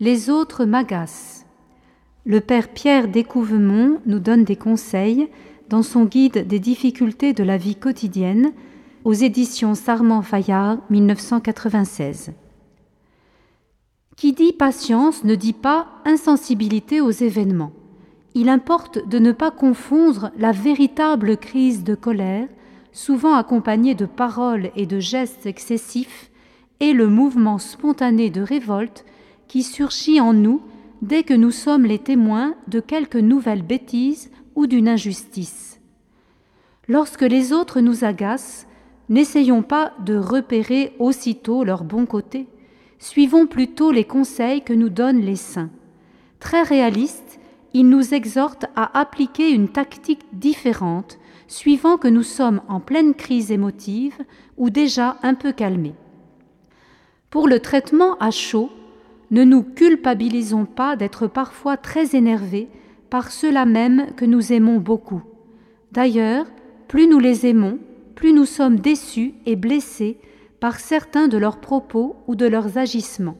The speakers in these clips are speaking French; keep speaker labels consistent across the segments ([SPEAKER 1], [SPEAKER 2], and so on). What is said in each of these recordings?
[SPEAKER 1] Les autres m'agacent. Le père Pierre Découvemont nous donne des conseils dans son guide des difficultés de la vie quotidienne aux éditions Sarment Fayard 1996. Qui dit patience ne dit pas insensibilité aux événements. Il importe de ne pas confondre la véritable crise de colère, souvent accompagnée de paroles et de gestes excessifs, et le mouvement spontané de révolte qui surgit en nous dès que nous sommes les témoins de quelque nouvelle bêtise ou d'une injustice. Lorsque les autres nous agacent, n'essayons pas de repérer aussitôt leur bon côté, suivons plutôt les conseils que nous donnent les saints. Très réalistes, ils nous exhortent à appliquer une tactique différente, suivant que nous sommes en pleine crise émotive ou déjà un peu calmés. Pour le traitement à chaud, ne nous culpabilisons pas d'être parfois très énervés par ceux-là même que nous aimons beaucoup. D'ailleurs, plus nous les aimons, plus nous sommes déçus et blessés par certains de leurs propos ou de leurs agissements.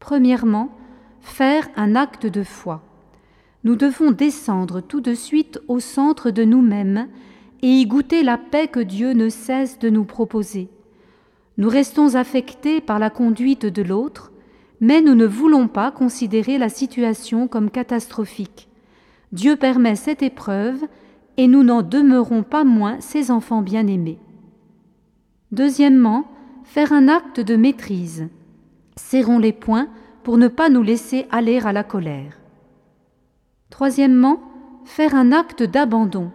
[SPEAKER 1] Premièrement, faire un acte de foi. Nous devons descendre tout de suite au centre de nous-mêmes et y goûter la paix que Dieu ne cesse de nous proposer. Nous restons affectés par la conduite de l'autre, mais nous ne voulons pas considérer la situation comme catastrophique. Dieu permet cette épreuve et nous n'en demeurons pas moins ses enfants bien-aimés. Deuxièmement, faire un acte de maîtrise. Serrons les poings pour ne pas nous laisser aller à la colère. Troisièmement, faire un acte d'abandon.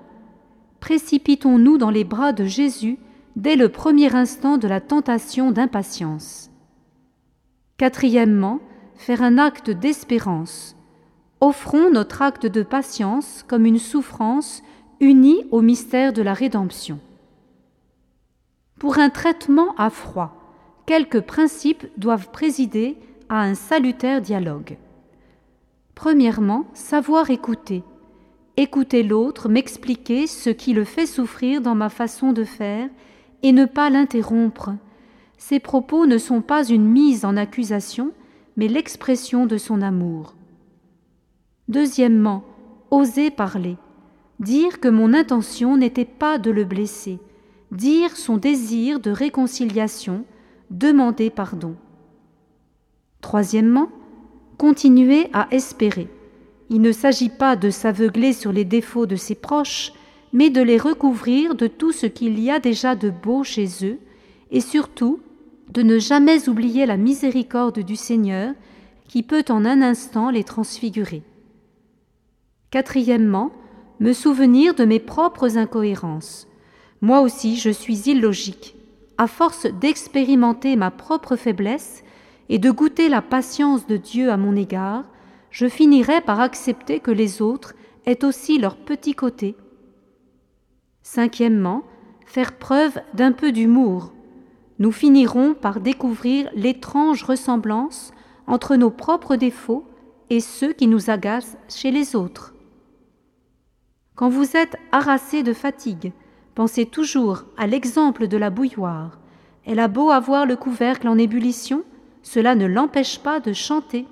[SPEAKER 1] Précipitons-nous dans les bras de Jésus dès le premier instant de la tentation d'impatience. Quatrièmement, faire un acte d'espérance. Offrons notre acte de patience comme une souffrance unie au mystère de la rédemption. Pour un traitement à froid, quelques principes doivent présider à un salutaire dialogue. Premièrement, savoir écouter. Écouter l'autre m'expliquer ce qui le fait souffrir dans ma façon de faire et ne pas l'interrompre. Ses propos ne sont pas une mise en accusation, mais l'expression de son amour. Deuxièmement, oser parler, dire que mon intention n'était pas de le blesser, dire son désir de réconciliation, demander pardon. Troisièmement, continuer à espérer. Il ne s'agit pas de s'aveugler sur les défauts de ses proches, mais de les recouvrir de tout ce qu'il y a déjà de beau chez eux, et surtout de ne jamais oublier la miséricorde du Seigneur qui peut en un instant les transfigurer. Quatrièmement, me souvenir de mes propres incohérences. Moi aussi, je suis illogique. À force d'expérimenter ma propre faiblesse et de goûter la patience de Dieu à mon égard, je finirai par accepter que les autres aient aussi leur petit côté Cinquièmement, faire preuve d'un peu d'humour. Nous finirons par découvrir l'étrange ressemblance entre nos propres défauts et ceux qui nous agacent chez les autres. Quand vous êtes harassé de fatigue, pensez toujours à l'exemple de la bouilloire. Elle a beau avoir le couvercle en ébullition, cela ne l'empêche pas de chanter.